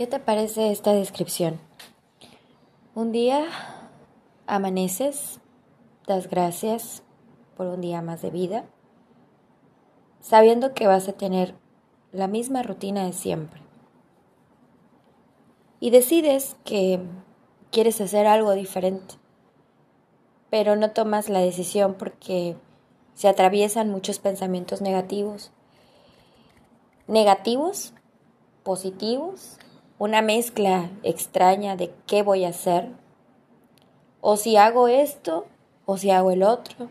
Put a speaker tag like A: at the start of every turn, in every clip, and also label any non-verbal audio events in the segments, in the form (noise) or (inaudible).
A: ¿Qué te parece esta descripción? Un día amaneces, das gracias por un día más de vida, sabiendo que vas a tener la misma rutina de siempre. Y decides que quieres hacer algo diferente, pero no tomas la decisión porque se atraviesan muchos pensamientos negativos. Negativos, positivos una mezcla extraña de qué voy a hacer, o si hago esto, o si hago el otro.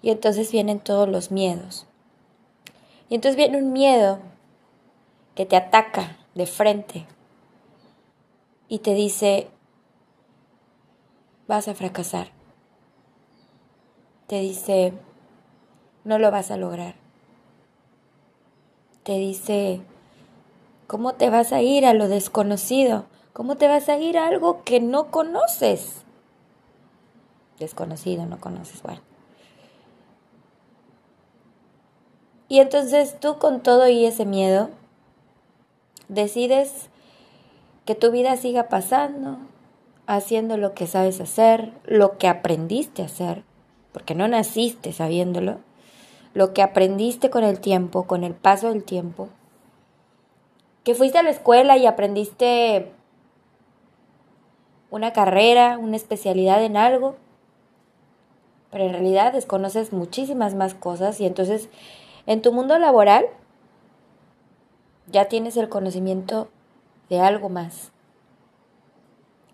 A: Y entonces vienen todos los miedos. Y entonces viene un miedo que te ataca de frente y te dice, vas a fracasar. Te dice, no lo vas a lograr. Te dice, ¿Cómo te vas a ir a lo desconocido? ¿Cómo te vas a ir a algo que no conoces? Desconocido, no conoces, bueno. Y entonces tú con todo y ese miedo decides que tu vida siga pasando, haciendo lo que sabes hacer, lo que aprendiste a hacer, porque no naciste sabiéndolo, lo que aprendiste con el tiempo, con el paso del tiempo, que fuiste a la escuela y aprendiste una carrera, una especialidad en algo, pero en realidad desconoces muchísimas más cosas y entonces en tu mundo laboral ya tienes el conocimiento de algo más.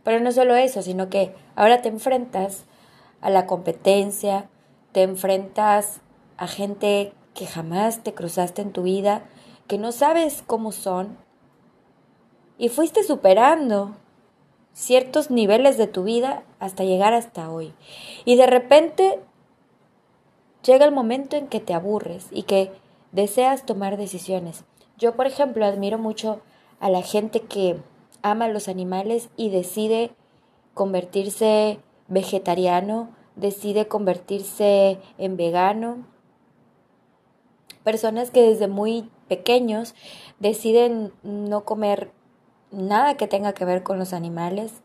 A: Pero no solo eso, sino que ahora te enfrentas a la competencia, te enfrentas a gente que jamás te cruzaste en tu vida, que no sabes cómo son, y fuiste superando ciertos niveles de tu vida hasta llegar hasta hoy. Y de repente llega el momento en que te aburres y que deseas tomar decisiones. Yo, por ejemplo, admiro mucho a la gente que ama los animales y decide convertirse vegetariano, decide convertirse en vegano. Personas que desde muy pequeños deciden no comer nada que tenga que ver con los animales.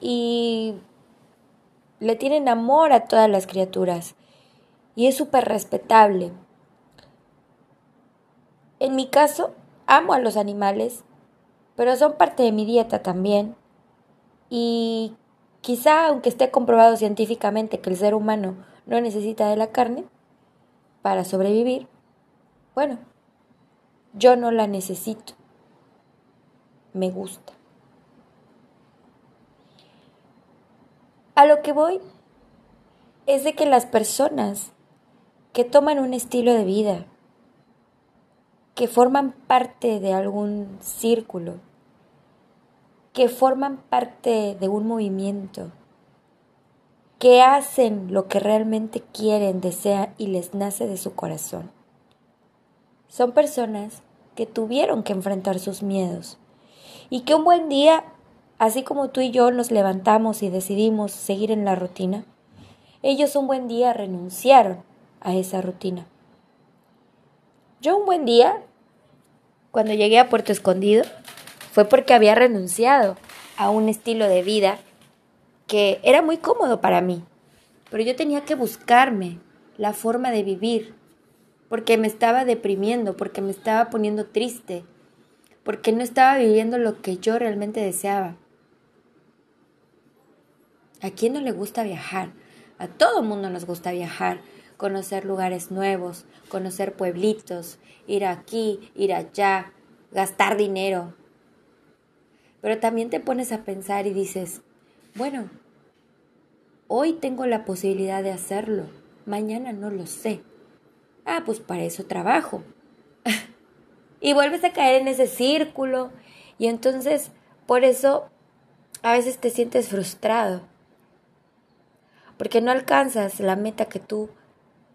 A: Y le tienen amor a todas las criaturas. Y es súper respetable. En mi caso, amo a los animales, pero son parte de mi dieta también. Y quizá aunque esté comprobado científicamente que el ser humano no necesita de la carne para sobrevivir, bueno, yo no la necesito me gusta. A lo que voy es de que las personas que toman un estilo de vida, que forman parte de algún círculo, que forman parte de un movimiento, que hacen lo que realmente quieren, desean y les nace de su corazón. Son personas que tuvieron que enfrentar sus miedos, y que un buen día, así como tú y yo nos levantamos y decidimos seguir en la rutina, ellos un buen día renunciaron a esa rutina. Yo un buen día, cuando llegué a Puerto Escondido, fue porque había renunciado a un estilo de vida que era muy cómodo para mí, pero yo tenía que buscarme la forma de vivir, porque me estaba deprimiendo, porque me estaba poniendo triste, porque no estaba viviendo lo que yo realmente deseaba. ¿A quién no le gusta viajar? A todo mundo nos gusta viajar, conocer lugares nuevos, conocer pueblitos, ir aquí, ir allá, gastar dinero. Pero también te pones a pensar y dices, bueno, hoy tengo la posibilidad de hacerlo, mañana no lo sé. Ah, pues para eso trabajo. Y vuelves a caer en ese círculo y entonces por eso a veces te sientes frustrado porque no alcanzas la meta que tú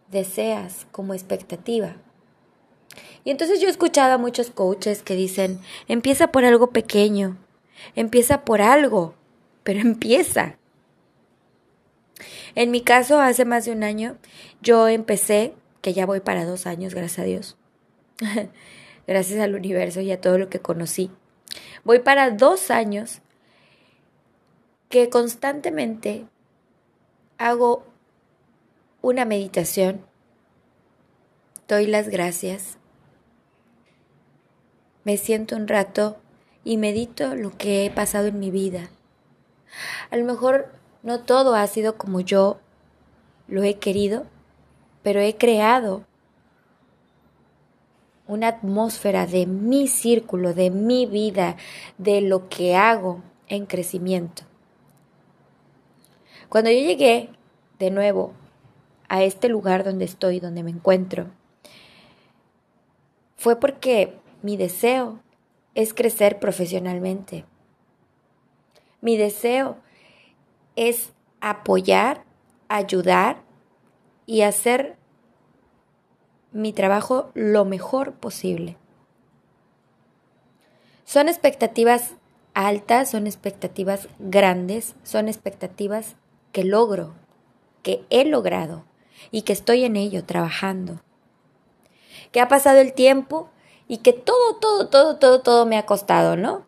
A: deseas como expectativa. Y entonces yo he escuchado a muchos coaches que dicen, empieza por algo pequeño, empieza por algo, pero empieza. En mi caso, hace más de un año, yo empecé, que ya voy para dos años, gracias a Dios, (laughs) gracias al universo y a todo lo que conocí Voy para dos años que constantemente hago una meditación, doy las gracias, me siento un rato y medito lo que he pasado en mi vida. A lo mejor no todo ha sido como yo lo he querido, pero he creado una atmósfera de mi círculo, de mi vida, de lo que hago en crecimiento. Cuando yo llegué de nuevo a este lugar donde estoy, donde me encuentro, fue porque mi deseo es crecer profesionalmente. Mi deseo es apoyar, ayudar y hacer mi trabajo lo mejor posible. Son expectativas altas, son expectativas grandes, son expectativas que logro, que he logrado y que estoy en ello trabajando. Que ha pasado el tiempo y que todo, todo, todo, todo, todo me ha costado, ¿no?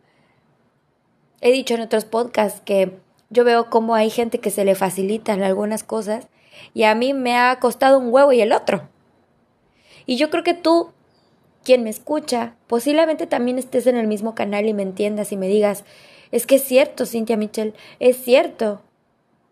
A: He dicho en otros podcasts que yo veo cómo hay gente que se le facilitan algunas cosas y a mí me ha costado un huevo y el otro. Y yo creo que tú, quien me escucha, posiblemente también estés en el mismo canal y me entiendas y me digas, es que es cierto, Cintia Michel, es cierto.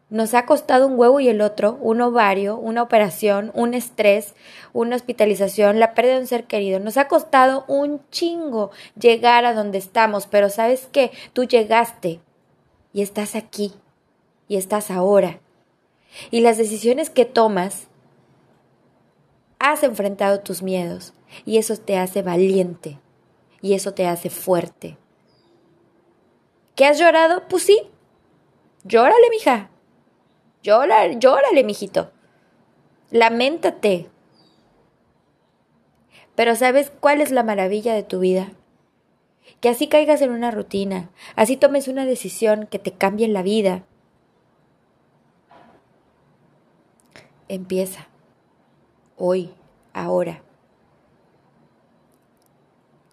A: Nos ha costado un huevo y el otro, un ovario, una operación, un estrés, una hospitalización, la pérdida de un ser querido. Nos ha costado un chingo llegar a donde estamos, pero sabes qué, tú llegaste y estás aquí y estás ahora. Y las decisiones que tomas, has enfrentado tus miedos y eso te hace valiente y eso te hace fuerte. ¿Qué has llorado? Pues sí. Llórale, mija. Llórale, llórale, mijito. Lamentate. Pero ¿sabes cuál es la maravilla de tu vida? Que así caigas en una rutina, así tomes una decisión que te cambie la vida. Empieza. Hoy, ahora.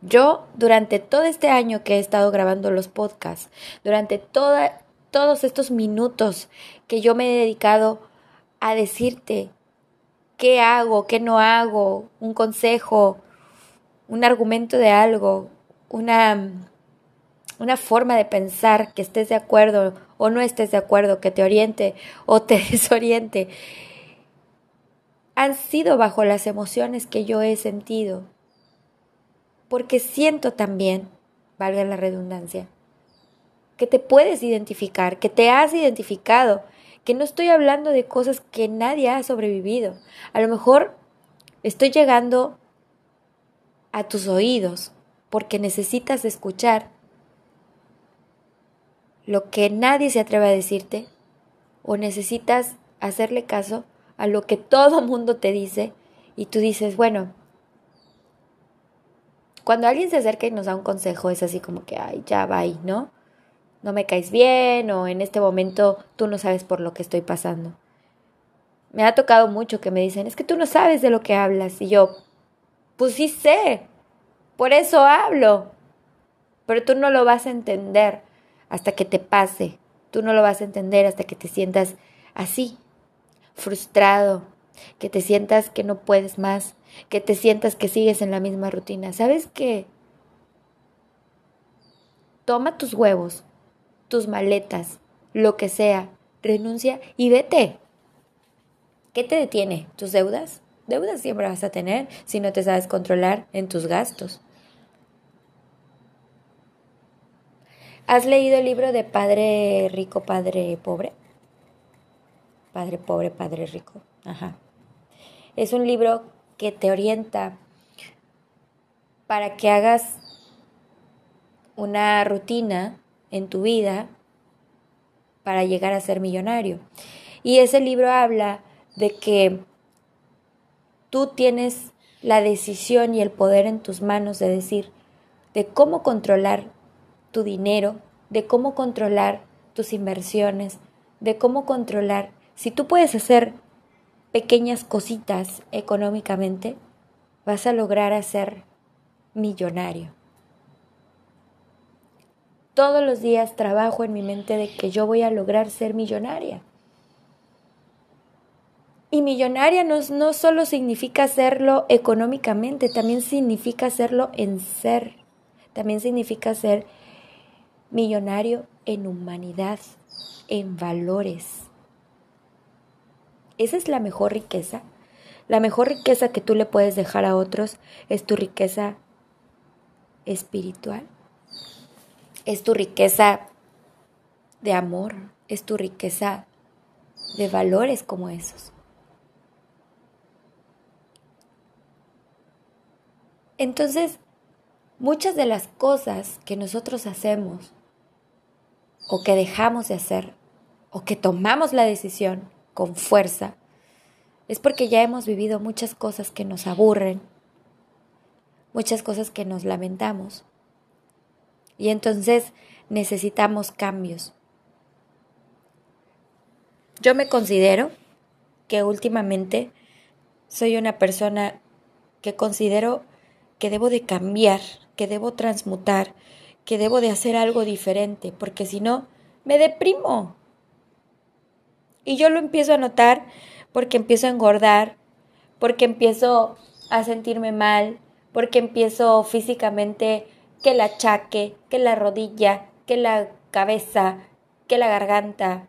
A: Yo, durante todo este año que he estado grabando los podcasts, durante toda, todos estos minutos que yo me he dedicado a decirte qué hago, qué no hago, un consejo, un argumento de algo, una, una forma de pensar que estés de acuerdo o no estés de acuerdo, que te oriente o te (laughs) desoriente, han sido bajo las emociones que yo he sentido. Porque siento también, valga la redundancia, que te puedes identificar, que te has identificado, que no estoy hablando de cosas que nadie ha sobrevivido. A lo mejor estoy llegando a tus oídos porque necesitas escuchar lo que nadie se atreve a decirte o necesitas hacerle caso a lo que todo mundo te dice y tú dices, bueno, cuando alguien se acerca y nos da un consejo es así como que, ay, ya va, ¿no? no me caes bien o en este momento tú no sabes por lo que estoy pasando. Me ha tocado mucho que me dicen, es que tú no sabes de lo que hablas. Y yo, pues sí sé, por eso hablo. Pero tú no lo vas a entender hasta que te pase. Tú no lo vas a entender hasta que te sientas así, frustrado, que te sientas que no puedes más, que te sientas que sigues en la misma rutina. ¿Sabes qué? Toma tus huevos, tus maletas, lo que sea, renuncia y vete. ¿Qué te detiene? ¿Tus deudas? Deudas siempre vas a tener si no te sabes controlar en tus gastos. ¿Has leído el libro de Padre Rico, Padre Pobre? Padre Pobre, Padre Rico. Ajá. Es un libro que te orienta para que hagas una rutina en tu vida para llegar a ser millonario. Y ese libro habla de que tú tienes la decisión y el poder en tus manos de decir, de cómo controlar tu dinero, de cómo controlar tus inversiones, de cómo controlar, si tú puedes hacer pequeñas cositas económicamente, vas a lograr hacer millonario. todos los días trabajo en mi mente de que yo voy a lograr ser millonaria. Y millonaria no, no solo significa hacerlo económicamente, también significa hacerlo en ser. También significa ser millonario en humanidad, en valores. Esa es la mejor riqueza. La mejor riqueza que tú le puedes dejar a otros es tu riqueza espiritual. Es tu riqueza de amor, es tu riqueza de valores como esos. Entonces, muchas de las cosas que nosotros hacemos o que dejamos de hacer o que tomamos la decisión con fuerza, es porque ya hemos vivido muchas cosas que nos aburren, muchas cosas que nos lamentamos. Y entonces necesitamos cambios. Yo me considero que últimamente soy una persona que considero que debo de cambiar, que debo transmutar, que debo de hacer algo diferente, porque si no, me deprimo. Y yo lo empiezo a notar porque empiezo a engordar, porque empiezo a sentirme mal, porque empiezo físicamente que la achaque, que la rodilla, que la cabeza, que la garganta.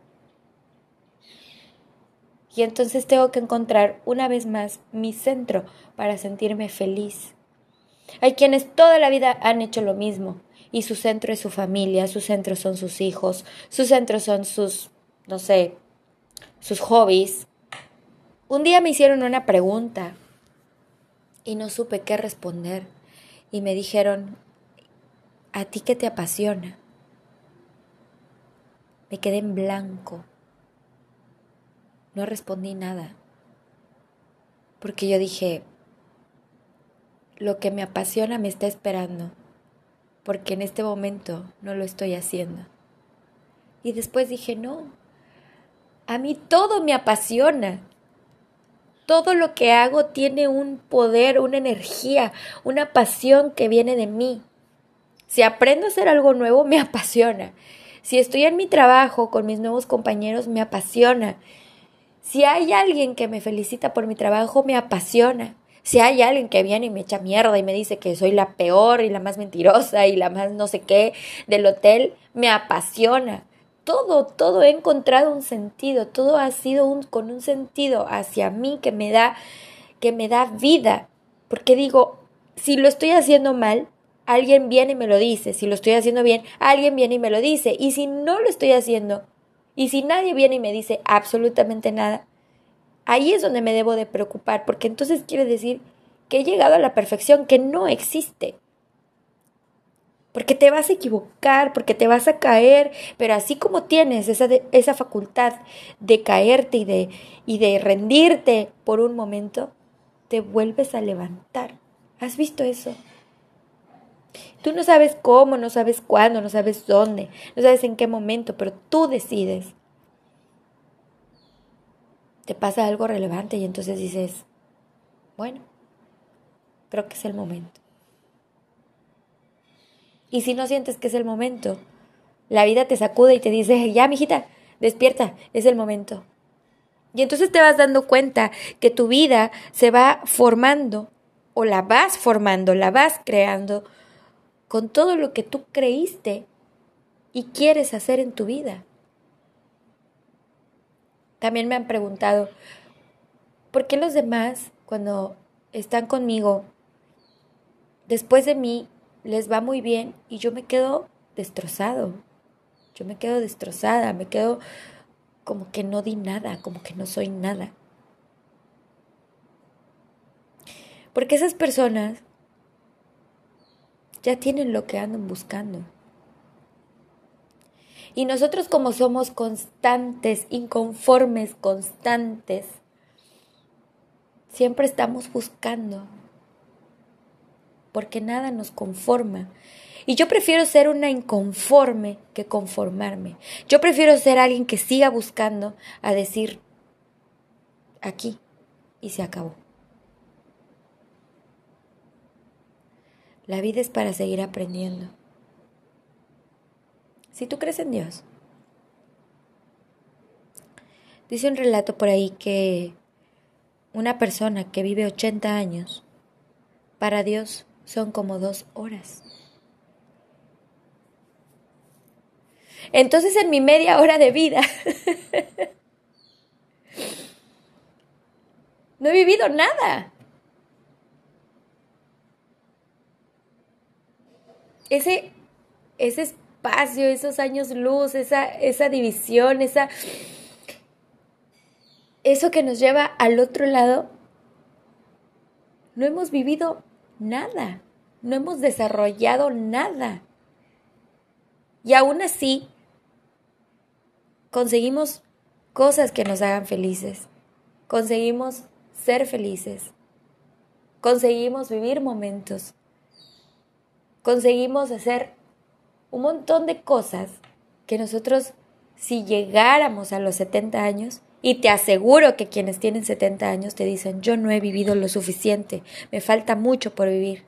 A: Y entonces tengo que encontrar una vez más mi centro para sentirme feliz. Hay quienes toda la vida han hecho lo mismo y su centro es su familia, su centro son sus hijos, su centro son sus, no sé, sus hobbies. Un día me hicieron una pregunta y no supe qué responder y me dijeron, ¿a ti qué te apasiona? Me quedé en blanco. No respondí nada. Porque yo dije, lo que me apasiona me está esperando, porque en este momento no lo estoy haciendo. Y después dije, no, a mí todo me apasiona. Todo lo que hago tiene un poder, una energía, una pasión que viene de mí. Si aprendo a hacer algo nuevo, me (laughs) apasiona. Si estoy en mi trabajo con mis nuevos compañeros, me apasiona. Si hay alguien que me felicita por mi trabajo, me apasiona. Si hay alguien que viene y me echa mierda y me dice que soy la peor y la más mentirosa y la más no sé qué del hotel, me apasiona. Todo, todo he encontrado un sentido, todo ha sido un, con un sentido hacia mí que me da, que me da vida. Porque digo, si lo estoy haciendo mal, alguien viene y me lo dice. Si lo estoy haciendo bien, alguien viene y me lo dice. Y si no lo estoy haciendo, y si nadie viene y me dice absolutamente nada, Ahí es donde me debo de preocupar, porque entonces quiere decir que he llegado a la perfección que no existe. Porque te vas a equivocar, porque te vas a caer, pero así como tienes esa, esa facultad de caerte y de, y de rendirte por un momento, te vuelves a levantar. ¿Has visto eso? Tú no sabes cómo, no sabes cuándo, no sabes dónde, no sabes en qué momento, pero tú decides te pasa algo relevante y entonces dices, bueno, creo que es el momento. Y si no sientes que es el momento, la vida te sacude y te dice, ya, mijita, despierta, es el momento. Y entonces te vas dando cuenta que tu vida se va formando o la vas formando, la vas creando con todo lo que tú creíste y quieres hacer en tu vida. También me han preguntado, ¿por qué los demás, cuando están conmigo, después de mí, les va muy bien y yo me quedo destrozado? Yo me quedo destrozada, me quedo como que no di nada, como que no soy nada. Porque esas personas ya tienen lo que andan buscando. Y nosotros como somos constantes, inconformes, constantes, siempre estamos buscando, porque nada nos conforma. Y yo prefiero ser una inconforme que conformarme. Yo prefiero ser alguien que siga buscando a decir aquí y se acabó. La vida es para seguir aprendiendo. si tú crees en Dios. Dice un relato por ahí que una persona que vive 80 años, para Dios son como dos horas. Entonces en mi media hora de vida (laughs) no he vivido nada. Ese, ese espacio, esos años luz, esa, esa división, esa, eso que nos lleva al otro lado, no hemos vivido nada, no hemos desarrollado nada. Y aún así, conseguimos cosas que nos hagan felices, conseguimos ser felices, conseguimos vivir momentos, conseguimos hacer un montón de cosas que nosotros, si llegáramos a los 70 años, y te aseguro que quienes tienen 70 años te dicen, yo no he vivido lo suficiente, me falta mucho por vivir.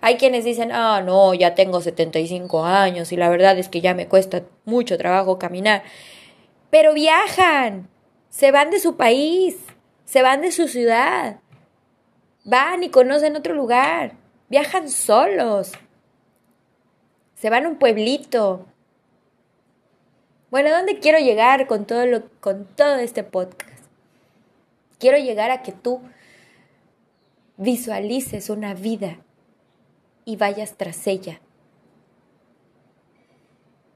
A: Hay quienes dicen, ah, no, ya tengo 75 años y la verdad es que ya me cuesta mucho trabajo caminar. Pero viajan, se van de su país, se van de su ciudad, van y conocen otro lugar, viajan solos, se van a un pueblito, bueno, ¿dónde quiero llegar con todo, con todo este podcast? Quiero llegar a que tú visualices una vida y vayas tras ella.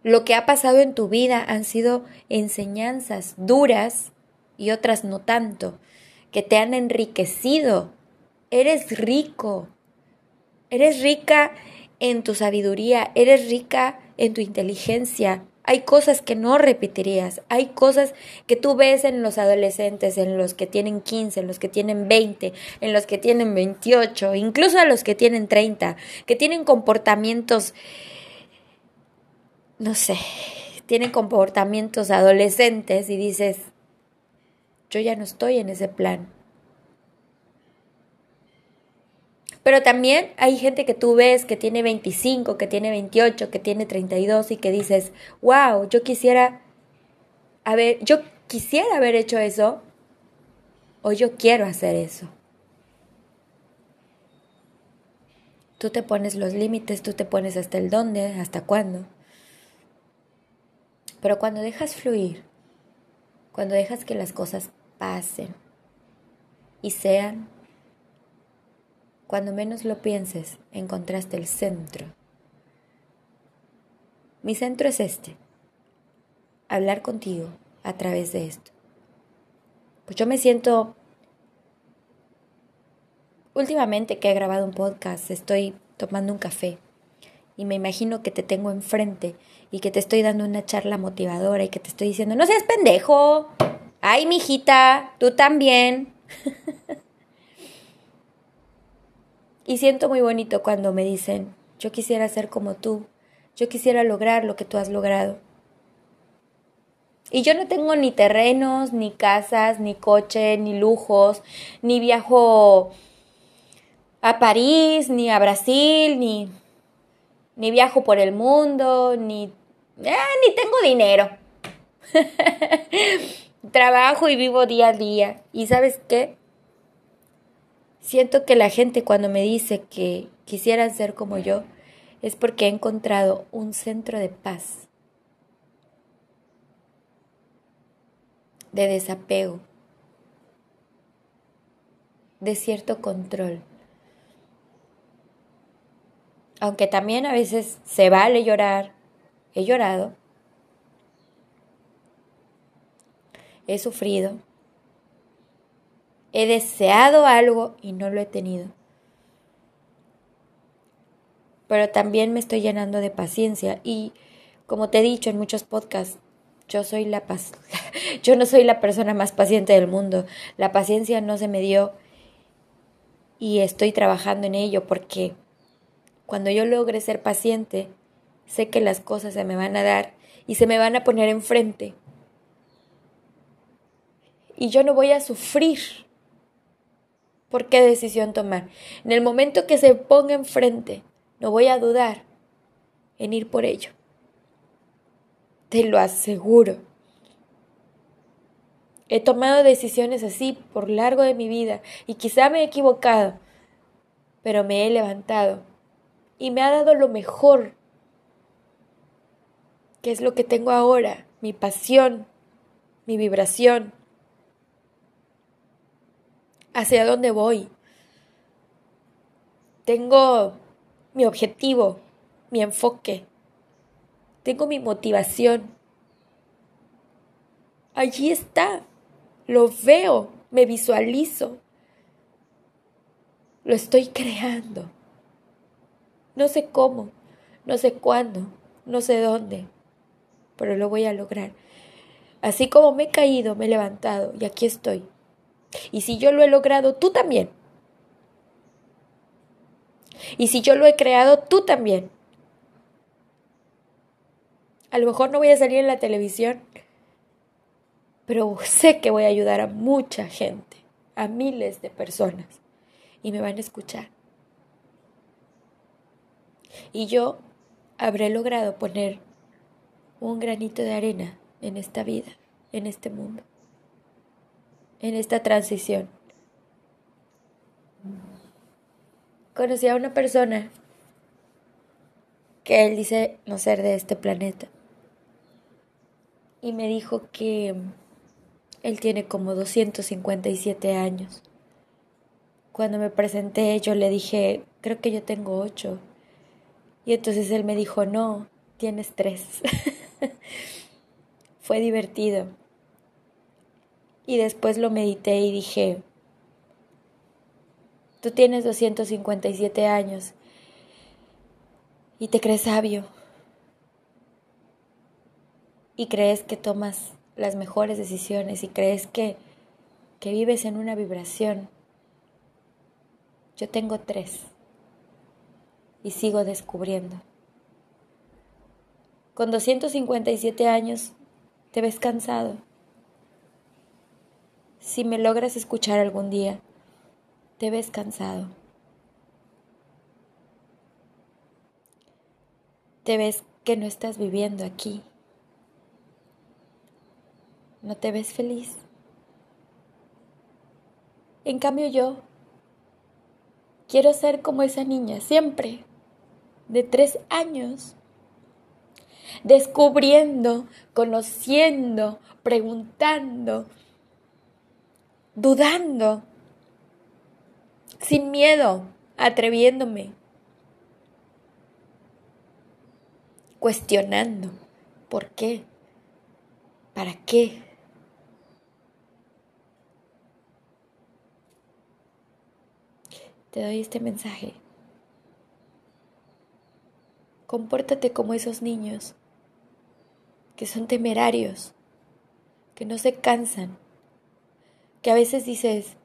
A: Lo que ha pasado en tu vida han sido enseñanzas duras y otras no tanto, que te han enriquecido. Eres rico. Eres rica en tu sabiduría, eres rica en tu inteligencia, hay cosas que no repetirías, hay cosas que tú ves en los adolescentes, en los que tienen 15, en los que tienen 20, en los que tienen 28, incluso a los que tienen 30, que tienen comportamientos, no sé, tienen comportamientos adolescentes y dices, yo ya no estoy en ese plan. Pero también hay gente que tú ves que tiene 25, que tiene 28, que tiene 32 y que dices, wow, yo quisiera haber, yo quisiera haber hecho eso o yo quiero hacer eso. Tú te pones los límites, tú te pones hasta el dónde, hasta cuándo. Pero cuando dejas fluir, cuando dejas que las cosas pasen y sean cuando menos lo pienses, encontraste el centro. Mi centro es este, hablar contigo a través de esto. Pues yo me siento, últimamente que he grabado un podcast, estoy tomando un café y me imagino que te tengo enfrente y que te estoy dando una charla motivadora y que te estoy diciendo, no seas pendejo, ay, mijita, tú también. (laughs) Y siento muy bonito cuando me dicen, yo quisiera ser como tú, yo quisiera lograr lo que tú has logrado. Y yo no tengo ni terrenos, ni casas, ni coche, ni lujos, ni viajo a París, ni a Brasil, ni, ni viajo por el mundo, ni, eh, ni tengo dinero. (laughs) Trabajo y vivo día a día. ¿Y sabes qué? Siento que la gente cuando me dice que quisieran ser como yo es porque he encontrado un centro de paz, de desapego, de cierto control. Aunque también a veces se vale llorar, he llorado, he sufrido, He deseado algo y no lo he tenido. Pero también me estoy llenando de paciencia y como te he dicho en muchos podcasts, yo soy la paz. (laughs) yo no soy la persona más paciente del mundo. La paciencia no se me dio y estoy trabajando en ello porque cuando yo logre ser paciente, sé que las cosas se me van a dar y se me van a poner enfrente. Y yo no voy a sufrir por qué decisión tomar. En el momento que se ponga enfrente, no voy a dudar en ir por ello. te lo aseguro. He tomado decisiones así por largo de mi vida y quizá me he equivocado, pero me he levantado y me ha dado lo mejor, que es lo que tengo ahora, mi pasión, mi vibración, hacia dónde voy. Tengo mi objetivo, mi enfoque, tengo mi motivación. Allí está, lo veo, me visualizo, lo estoy creando. No sé cómo, no sé cuándo, no sé dónde, pero lo voy a lograr. Así como me he caído, me he levantado y aquí estoy. Y si yo lo he logrado, tú también. Y si yo lo he creado, tú también. A lo mejor no voy a salir en la televisión, pero sé que voy a ayudar a mucha gente, a miles de personas, y me van a escuchar. Y yo habré logrado poner un granito de arena en esta vida, en este mundo, en esta transición. Conocí a una persona que él dice no ser de este planeta. Y me dijo que él tiene como 257 años. Cuando me presenté yo le dije, creo que yo tengo 8. Y entonces él me dijo, no, tienes 3. (laughs) Fue divertido. Y después lo medité y dije, tú tienes 257 años y te crees sabio y crees que tomas las mejores decisiones y crees que, que vives en una vibración. Yo tengo tres y sigo descubriendo. Con 257 años te ves cansado. Si me logras escuchar algún día, te ves cansado. Te ves que no estás viviendo aquí. No te ves feliz. En cambio yo quiero ser como esa niña, siempre, de tres años, descubriendo, conociendo, preguntando, dudando, sin miedo, atreviéndome, cuestionando, ¿por qué? ¿Para qué? Te doy este mensaje. Compórtate como esos niños que son temerarios, que no se cansan, que a veces dices,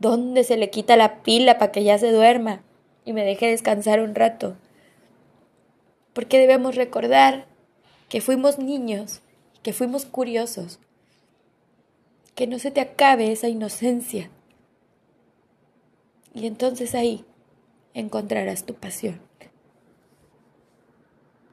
A: ¿Dónde se le quita la pila para que ya se duerma y me deje descansar un rato? Porque debemos recordar que fuimos niños, que fuimos curiosos, que no se te acabe esa inocencia. Y entonces ahí encontrarás tu pasión.